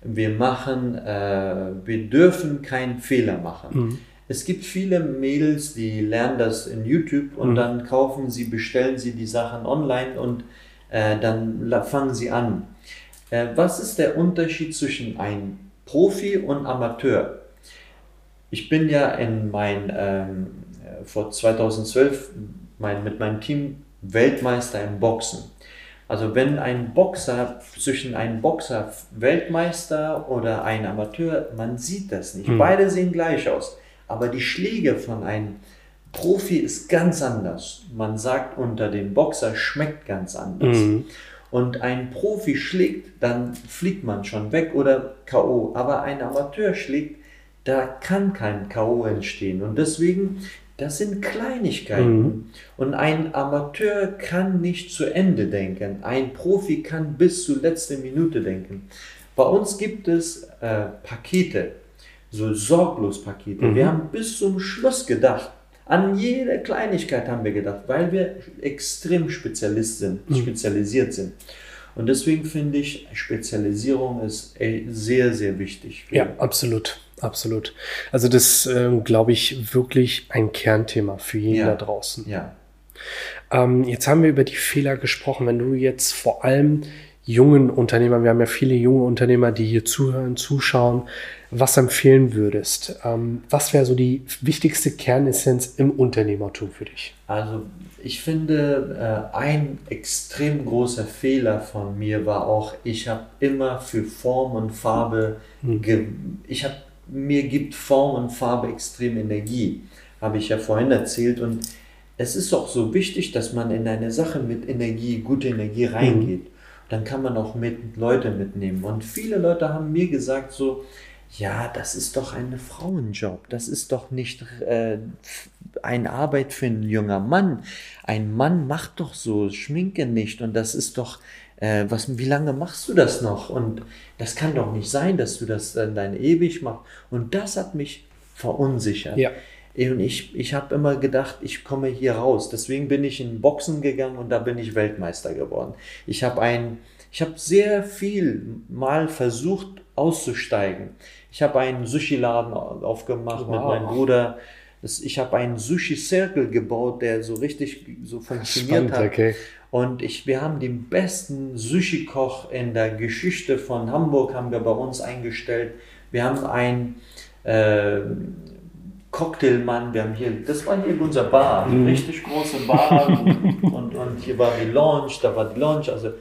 wir machen, äh, wir dürfen keinen Fehler machen. Es gibt viele Mädels, die lernen das in YouTube und Mhm. dann kaufen sie, bestellen sie die Sachen online und äh, dann fangen sie an. Äh, was ist der Unterschied zwischen einem Profi und Amateur? Ich bin ja in mein, ähm, äh, vor 2012 mein, mit meinem Team Weltmeister im Boxen. Also wenn ein Boxer, zwischen einem Boxer Weltmeister oder ein Amateur, man sieht das nicht. Mhm. Beide sehen gleich aus. Aber die Schläge von einem Profi ist ganz anders. Man sagt unter dem Boxer schmeckt ganz anders. Mhm. Und ein Profi schlägt, dann fliegt man schon weg oder K.O. Aber ein Amateur schlägt, da kann kein K.O. entstehen. Und deswegen, das sind Kleinigkeiten. Mhm. Und ein Amateur kann nicht zu Ende denken. Ein Profi kann bis zur letzten Minute denken. Bei uns gibt es äh, Pakete, so Sorglos-Pakete. Mhm. Wir haben bis zum Schluss gedacht. An jede Kleinigkeit haben wir gedacht, weil wir extrem Spezialist sind, Mhm. spezialisiert sind. Und deswegen finde ich, Spezialisierung ist ey, sehr, sehr wichtig. Ja, absolut, absolut. Also das ähm, glaube ich wirklich ein Kernthema für jeden Ja. da draußen. Ja. Ähm, jetzt haben wir über die Fehler gesprochen. Wenn du jetzt vor allem jungen Unternehmern, wir haben ja viele junge Unternehmer, die hier zuhören, zuschauen, was empfehlen würdest? Ähm, was wäre so die wichtigste Kernessenz im Unternehmertum für dich? Also ich finde, äh, ein extrem großer Fehler von mir war auch, ich habe immer für Form und Farbe, ge ich habe mir gibt Form und Farbe extrem Energie, habe ich ja vorhin erzählt und es ist auch so wichtig, dass man in eine Sache mit Energie, gute Energie reingeht. Dann kann man auch mit Leute mitnehmen. Und viele Leute haben mir gesagt so, ja, das ist doch ein Frauenjob. Das ist doch nicht äh, eine Arbeit für einen junger Mann. Ein Mann macht doch so Schminke nicht und das ist doch, äh, was, wie lange machst du das noch? Und das kann doch nicht sein, dass du das dann dein ewig machst. Und das hat mich verunsichert. Ja. Und ich, ich habe immer gedacht, ich komme hier raus. Deswegen bin ich in Boxen gegangen und da bin ich Weltmeister geworden. Ich habe ein, ich habe sehr viel mal versucht auszusteigen. Ich habe einen Sushi-Laden au- aufgemacht mit Wow. meinem Bruder. Das, ich habe einen Sushi-Circle gebaut, der so richtig so funktioniert Spannend, hat. okay. Und ich, wir haben den besten Sushi-Koch in der Geschichte von Hamburg haben wir bei uns eingestellt. Wir haben einen äh, Cocktailmann, wir haben hier, das war hier unser Bar, Mhm. eine richtig große Bar und, und hier war die Lounge, da war die Lounge, also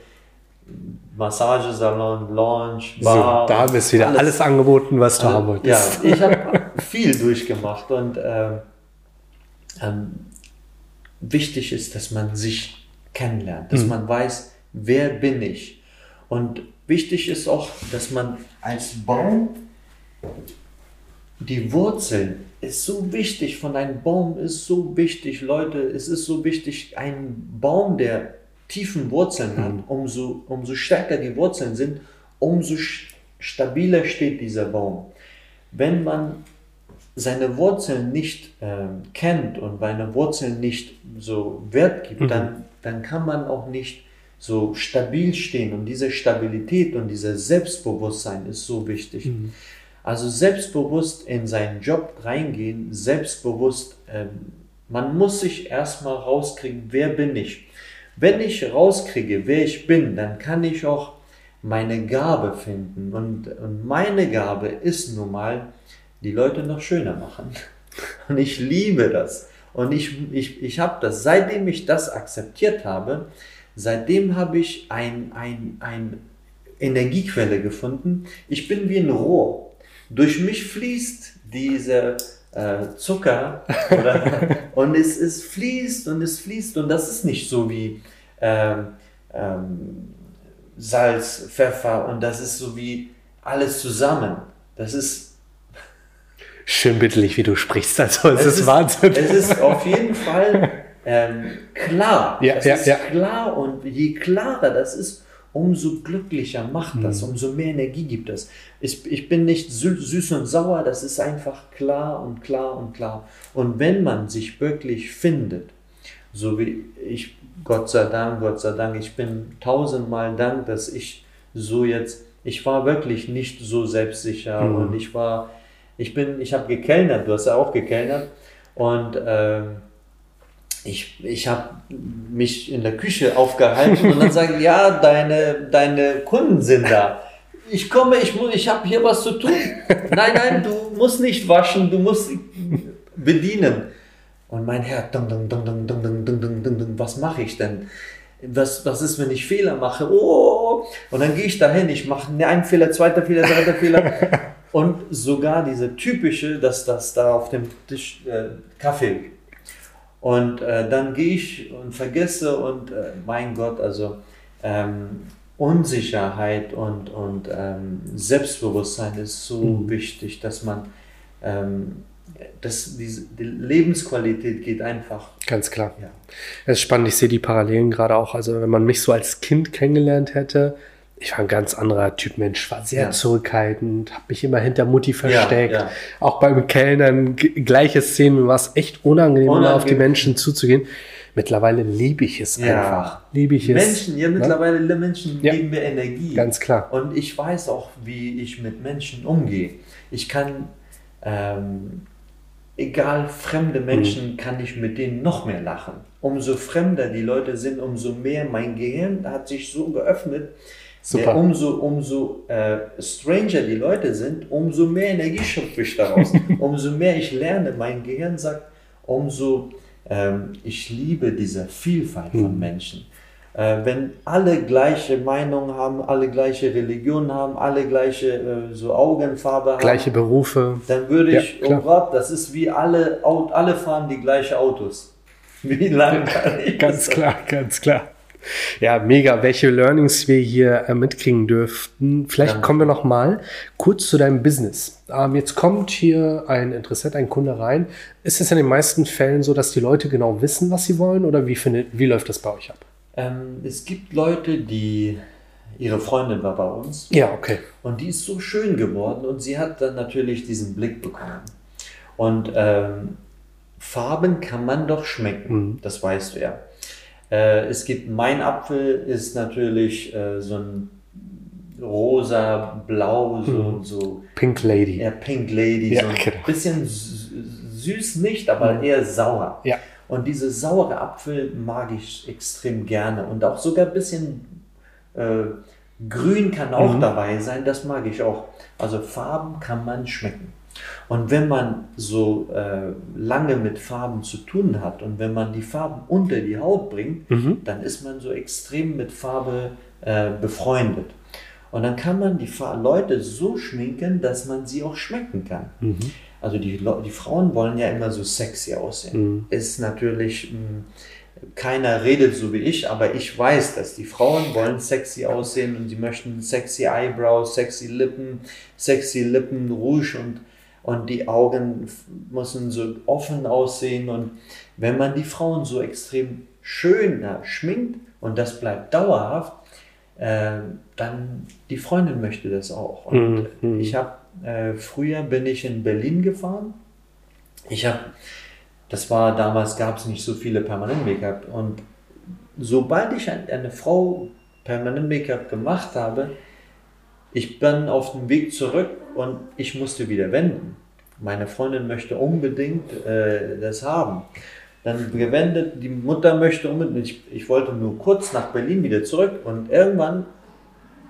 Massagesalon, Lounge, Bar. so, da haben wir es wieder alles, angeboten, was du haben Also, ja, wolltest. ich habe viel durchgemacht und ähm, ähm, wichtig ist, dass man sich kennenlernt, dass Mhm. man weiß, wer bin ich. Und wichtig ist auch, dass man als Baum die Wurzeln ist so wichtig. Von einem Baum ist so wichtig, Leute. Es ist so wichtig, ein Baum, der tiefen Wurzeln hat, umso, umso stärker die Wurzeln sind, umso stabiler steht dieser Baum. Wenn man seine Wurzeln nicht ähm, kennt und seine Wurzeln nicht so Wert gibt, Mhm. dann, dann kann man auch nicht so stabil stehen. Und diese Stabilität und dieses Selbstbewusstsein ist so wichtig. Mhm. Also selbstbewusst in seinen Job reingehen, selbstbewusst, ähm, man muss sich erstmal rauskriegen, wer bin ich. Wenn ich rauskriege, wer ich bin, dann kann ich auch meine Gabe finden. Und, und meine Gabe ist nun mal, die Leute noch schöner machen. Und ich liebe das. Und ich, ich, ich habe das, seitdem ich das akzeptiert habe, seitdem habe ich ein, ein, ein Energiequelle gefunden. Ich bin wie ein Rohr. Durch mich fließt diese äh, Zucker oder, und es, es fließt und es fließt und das ist nicht so wie ähm, ähm, Salz, Pfeffer und das ist so wie alles zusammen. Das ist schön bitterlich, wie du sprichst. Also es, es ist, ist, Wahnsinn. Es ist auf jeden Fall ähm, klar. Ja, es ja, ist ja. klar und je klarer das ist, umso glücklicher macht das, mhm. umso mehr Energie gibt es. Ich, ich bin nicht süß und sauer, das ist einfach klar und klar und klar. Und wenn man sich wirklich findet, so wie ich Gott sei Dank, Gott sei Dank, ich bin tausendmal Dank, dass ich so jetzt, ich war wirklich nicht so selbstsicher mhm. und ich war, ich bin, ich habe gekellnert, du hast ja auch gekellnert und äh, ich, ich habe mich in der Küche aufgehalten und dann sagen, ja, deine, deine Kunden sind da. Ich komme, ich, ich habe hier was zu tun. Nein, nein, du musst nicht waschen, du musst bedienen. Und mein Herr, dum, dum, dum, dum, dum, dum, dum, dum, was mache ich denn? Was, was ist, wenn ich Fehler mache? Oh, und dann gehe ich dahin, ich mache einen Fehler, zweiter Fehler, dritter Fehler. Und sogar diese typische, dass das da auf dem Tisch äh, Kaffee. Und äh, dann gehe ich und vergesse und äh, mein Gott, also ähm, Unsicherheit und, und ähm, Selbstbewusstsein ist so mhm. wichtig, dass man ähm, das, diese, die Lebensqualität geht einfach. Ganz klar. Ja. Es ist spannend, ich sehe die Parallelen gerade auch. Also, wenn man mich so als Kind kennengelernt hätte, ich war ein ganz anderer Typ Mensch, war sehr ja. zurückhaltend, habe mich immer hinter Mutti versteckt. Ja, ja. Auch beim Kellnern, gleiche Szenen, war es echt unangenehm, unangenehm. auf die Menschen zuzugehen. Mittlerweile liebe ich es einfach. Liebe ich es. Menschen, ja, ne? mittlerweile Menschen geben mir Energie. Ganz klar. Und ich weiß auch, wie ich mit Menschen umgehe. Ich kann ähm, egal fremde Menschen, mhm. kann ich mit denen noch mehr lachen. Umso fremder die Leute sind, umso mehr mein Gehirn hat sich so geöffnet. Super. umso umso äh, stranger die Leute sind, umso mehr Energie schöpfe ich daraus. umso mehr ich lerne, mein Gehirn sagt, umso ähm, ich liebe diese Vielfalt mhm. von Menschen. Äh, wenn alle gleiche Meinung haben, alle gleiche Religion haben, alle gleiche äh, so Augenfarbe haben, gleiche Berufe, dann würde ich, ja, oh Gott, das ist wie alle, alle fahren die gleichen Autos. Wie langweilig. ganz klar, ganz klar. Ja, mega, welche Learnings wir hier äh, mitkriegen dürften. Vielleicht Danke. kommen wir noch mal kurz zu deinem Business. Ähm, jetzt kommt hier ein Interessent, ein Kunde rein. Ist es in den meisten Fällen so, dass die Leute genau wissen, was sie wollen oder wie, findet, wie läuft das bei euch ab? Ähm, es gibt Leute, die ihre Freundin war bei uns. Ja, okay. Und die ist so schön geworden und sie hat dann natürlich diesen Blick bekommen. Und ähm, Farben kann man doch schmecken, mhm. das weißt du ja. Äh, es gibt, mein Apfel ist natürlich äh, so ein rosa, blau, so, mhm. so. Pink Lady. Ja, Pink Lady. Ja, so ein genau. bisschen süß nicht, aber mhm. eher sauer. Ja. Und diese saure Apfel mag ich extrem gerne. Und auch sogar ein bisschen äh, grün kann auch mhm. dabei sein. Das mag ich auch. Also Farben kann man schmecken. Und wenn man so äh, lange mit Farben zu tun hat und wenn man die Farben unter die Haut bringt, mhm. dann ist man so extrem mit Farbe äh, befreundet. Und dann kann man die Leute so schminken, dass man sie auch schmecken kann. Mhm. Also die, die Frauen wollen ja immer so sexy aussehen. Mhm. Ist natürlich, mh, hm, keiner redet so wie ich, aber ich weiß, dass die Frauen wollen sexy aussehen und sie möchten sexy Eyebrows, sexy Lippen, sexy Lippen, Rouge und, und die Augen müssen so offen aussehen. Und wenn man die Frauen so extrem schön schminkt und das bleibt dauerhaft, äh, dann die Freundin möchte das auch. Und mhm. ich habe äh, früher bin ich in Berlin gefahren. Ich habe, das war damals gab es nicht so viele Permanent Make-up und sobald ich eine Frau permanent Make-up gemacht habe, ich bin auf dem Weg zurück und ich musste wieder wenden. Meine Freundin möchte unbedingt äh, das haben. Dann gewendet, die Mutter möchte unbedingt, ich, ich wollte nur kurz nach Berlin wieder zurück und irgendwann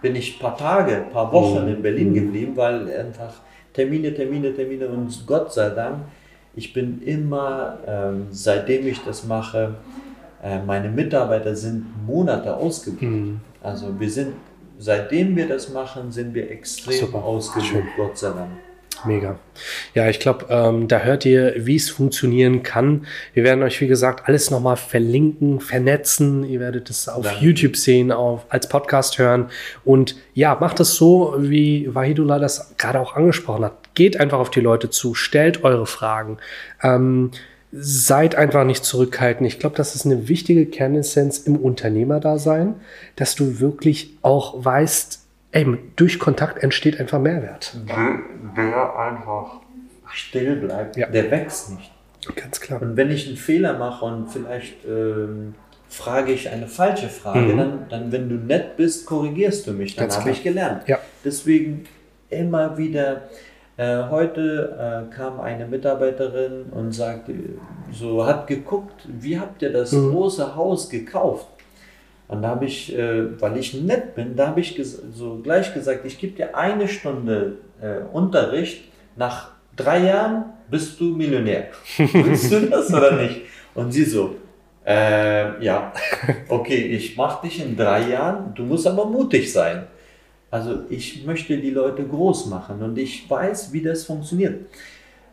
bin ich ein paar Tage, ein paar Wochen mhm. in Berlin mhm. geblieben, weil einfach Termine, Termine, Termine und Gott sei Dank, ich bin immer, ähm, seitdem ich das mache, äh, meine Mitarbeiter sind Monate ausgebucht. Mhm. Also wir sind, seitdem wir das machen, sind wir extrem Super. Gott sei Dank. Mega. Ja, ich glaube, ähm, da hört ihr, wie es funktionieren kann. Wir werden euch, wie gesagt, alles nochmal verlinken, vernetzen. Ihr werdet es auf Danke. YouTube sehen, auf, als Podcast hören. Und ja, macht es so, wie Wahidullah das gerade auch angesprochen hat. Geht einfach auf die Leute zu, stellt eure Fragen. Ähm, seid einfach nicht zurückhaltend. Ich glaube, das ist eine wichtige Kernessenz im Unternehmerdasein, dass du wirklich auch weißt, ey, durch Kontakt entsteht einfach Mehrwert. Wer einfach still bleibt, ja. der wächst nicht. Ganz klar. Und wenn ich einen Fehler mache und vielleicht ähm, frage ich eine falsche Frage, mhm. dann, dann, wenn du nett bist, korrigierst du mich. Dann habe ich gelernt. Ja. Deswegen immer wieder äh, heute äh, kam eine Mitarbeiterin und sagte, so hat geguckt, wie habt ihr das mhm. große Haus gekauft? Und da habe ich, äh, weil ich nett bin, da habe ich so gleich gesagt, ich gebe dir eine Stunde äh, Unterricht, nach drei Jahren bist du Millionär. Willst du das oder nicht? Und sie so, äh, ja, okay, ich mache dich in drei Jahren, du musst aber mutig sein. Also ich möchte die Leute groß machen und ich weiß, wie das funktioniert.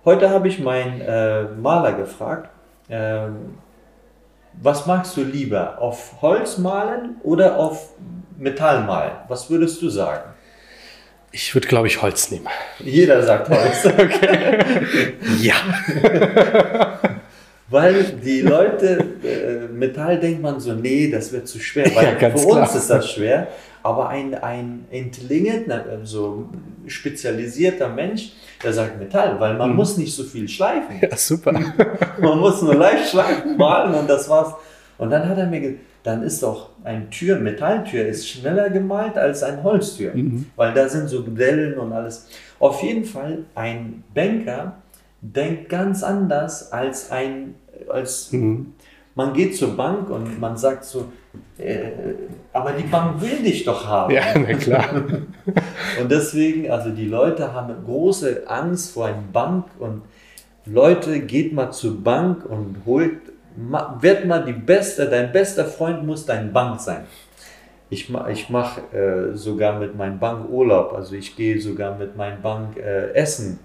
Heute habe ich meinen äh, Maler gefragt, äh, was magst du lieber, auf Holz malen oder auf Metall malen? Was würdest du sagen? Ich würde, glaube ich, Holz nehmen. Jeder sagt Holz. okay. ja. Weil die Leute, äh, Metall denkt man so, nee, das wird zu schwer. Weil ja, für uns ist das schwer. Aber ein, ein intelligent, so spezialisierter Mensch, der sagt Metall, weil man mhm. muss nicht so viel schleifen. Ja, super. man muss nur leicht schleifen, malen und das war's. Und dann hat er mir gesagt, dann ist doch ein Tür, Metalltür ist schneller gemalt als ein Holztür, mhm. weil da sind so Dellen und alles. Auf jeden Fall, ein Banker denkt ganz anders als ein, als mhm. man geht zur Bank und man sagt so, aber die Bank will dich doch haben. Ja, na klar. und deswegen, also die Leute haben große Angst vor einer Bank und Leute, geht mal zur Bank und holt, wird mal die beste, dein bester Freund muss dein Bank sein. Ich, ich mache äh, sogar mit meinem Bank Urlaub, also ich gehe sogar mit meinem Bank äh, essen.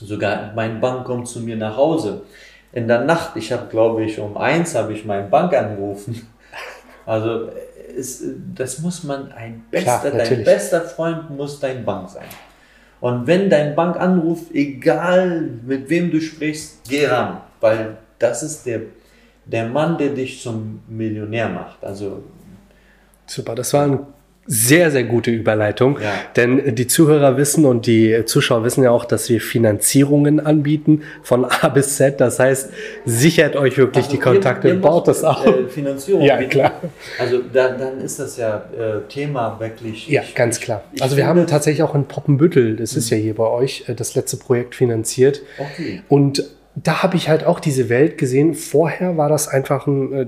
Sogar mein Bank kommt zu mir nach Hause. In der Nacht, ich habe glaube ich um eins habe ich meinen Bank angerufen also es, das muss man ein bester, Klar, dein bester Freund muss dein Bank sein. Und wenn dein Bank anruft, egal mit wem du sprichst, geh ran, weil das ist der, der Mann, der dich zum Millionär macht. Also Super, das war ein sehr, sehr gute Überleitung. Ja. Denn die Zuhörer wissen und die Zuschauer wissen ja auch, dass wir Finanzierungen anbieten von A bis Z. Das heißt, sichert euch wirklich also die Kontakte, ihr, baut das auch. Äh, Finanzierung. Ja, klar. Also da, dann ist das ja äh, Thema wirklich. Ja, ganz klar. also wir haben tatsächlich auch in Poppenbüttel, das ist ja hier bei euch, äh, das letzte Projekt finanziert. Okay. Und da habe ich halt auch diese Welt gesehen. Vorher war das einfach ein äh,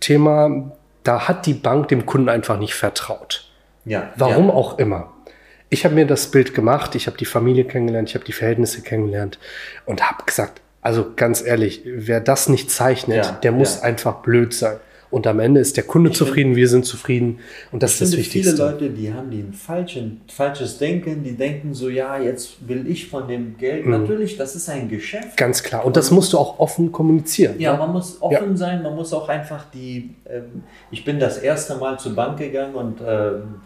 Thema, da hat die Bank dem Kunden einfach nicht vertraut. Ja, Warum ja. auch immer. Ich habe mir das Bild gemacht, ich habe die Familie kennengelernt, ich habe die Verhältnisse kennengelernt und habe gesagt, also ganz ehrlich, wer das nicht zeichnet, ja, der muss einfach blöd sein. Und am Ende ist der Kunde ich zufrieden, find, wir sind zufrieden. Und das ist das Wichtigste. Viele Leute, die haben ein falschen, falsches Denken, die denken so, ja, jetzt will ich von dem Geld. Mhm. Natürlich, das ist ein Geschäft. Ganz klar. Und das musst du auch offen kommunizieren. Ja, ne? man muss offen ja. sein, man muss auch einfach die. Ähm, ich bin das erste Mal zur Bank gegangen und ähm,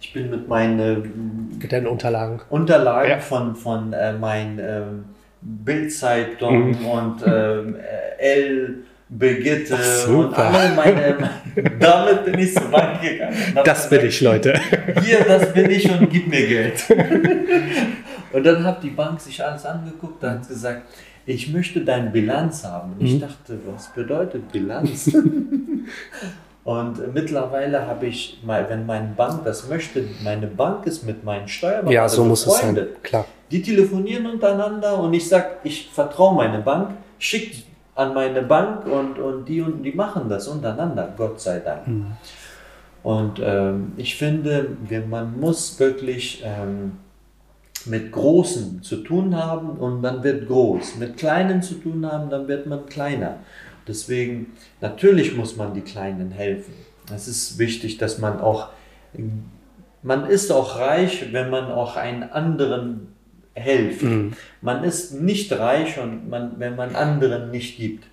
ich bin mit meinen deinen Unterlagen, Unterlagen ja. von, von äh, meinen ähm, Bildzeitung mhm. und ähm, L. Brigitte und alle meine, damit bin ich zur Bank gegangen. Das bin ich, Leute. Hier, das bin ich und gib mir Geld. Und dann hat die Bank sich alles angeguckt, und hat gesagt, ich möchte deine Bilanz haben. Und ich mhm. dachte, was bedeutet Bilanz? Und mittlerweile habe ich mal, wenn meine Bank das möchte, meine Bank ist mit meinen Steuerberater Ja, so muss es sein, klar. Die telefonieren untereinander und ich sage, ich vertraue meine Bank, schickt an meine Bank und, und die und die machen das untereinander, Gott sei Dank. Mhm. Und ähm, ich finde, man muss wirklich ähm, mit Großen zu tun haben und man wird groß. Mit Kleinen zu tun haben, dann wird man kleiner. Deswegen, natürlich muss man die Kleinen helfen. Es ist wichtig, dass man auch, man ist auch reich, wenn man auch einen anderen hilft. Mhm. Man ist nicht reich, und man, wenn man anderen nicht gibt.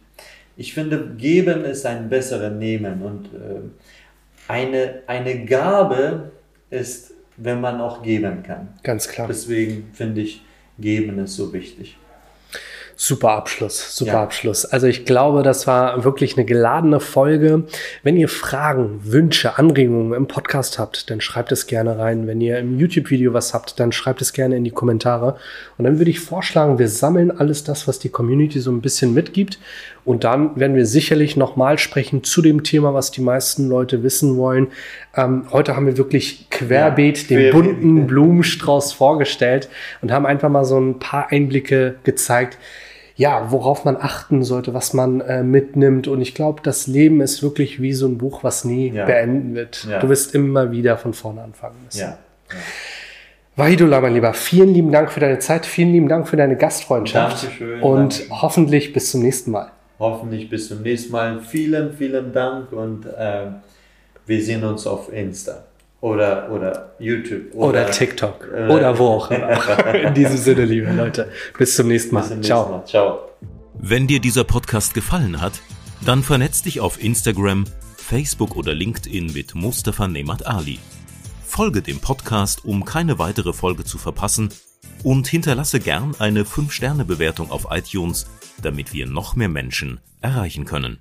Ich finde, geben ist ein besseres Nehmen und äh, eine, eine Gabe ist, wenn man auch geben kann. Ganz klar. Deswegen finde ich, geben ist so wichtig. Super Abschluss, super ja. Abschluss. Also ich glaube, das war wirklich eine geladene Folge. Wenn ihr Fragen, Wünsche, Anregungen im Podcast habt, dann schreibt es gerne rein. Wenn ihr im YouTube-Video was habt, dann schreibt es gerne in die Kommentare. Und dann würde ich vorschlagen, wir sammeln alles das, was die Community so ein bisschen mitgibt. Und dann werden wir sicherlich nochmal sprechen zu dem Thema, was die meisten Leute wissen wollen. Ähm, heute haben wir wirklich querbeet ja, den bunten Blumenstrauß vorgestellt und haben einfach mal so ein paar Einblicke gezeigt ja, worauf man achten sollte, was man äh, mitnimmt. Und ich glaube, das Leben ist wirklich wie so ein Buch, was nie ja. beenden wird. Ja. Du wirst immer wieder von vorne anfangen müssen. Ja. ja. Wahidullah, mein Lieber, vielen lieben Dank für deine Zeit, vielen lieben Dank für deine Gastfreundschaft. Dankeschön. Und Dankeschön. hoffentlich bis zum nächsten Mal. Hoffentlich bis zum nächsten Mal. Vielen, vielen Dank und äh, wir sehen uns auf Insta. Oder, oder YouTube. Oder, oder TikTok. Äh, oder wo auch immer. In diesem Sinne, liebe Leute. Bis zum nächsten Mal. Zum Ciao. Mal. Ciao. Wenn dir dieser Podcast gefallen hat, dann vernetz dich auf Instagram, Facebook oder LinkedIn mit Mustafa Nemat Ali. Folge dem Podcast, um keine weitere Folge zu verpassen und hinterlasse gern eine 5-Sterne-Bewertung auf iTunes, damit wir noch mehr Menschen erreichen können.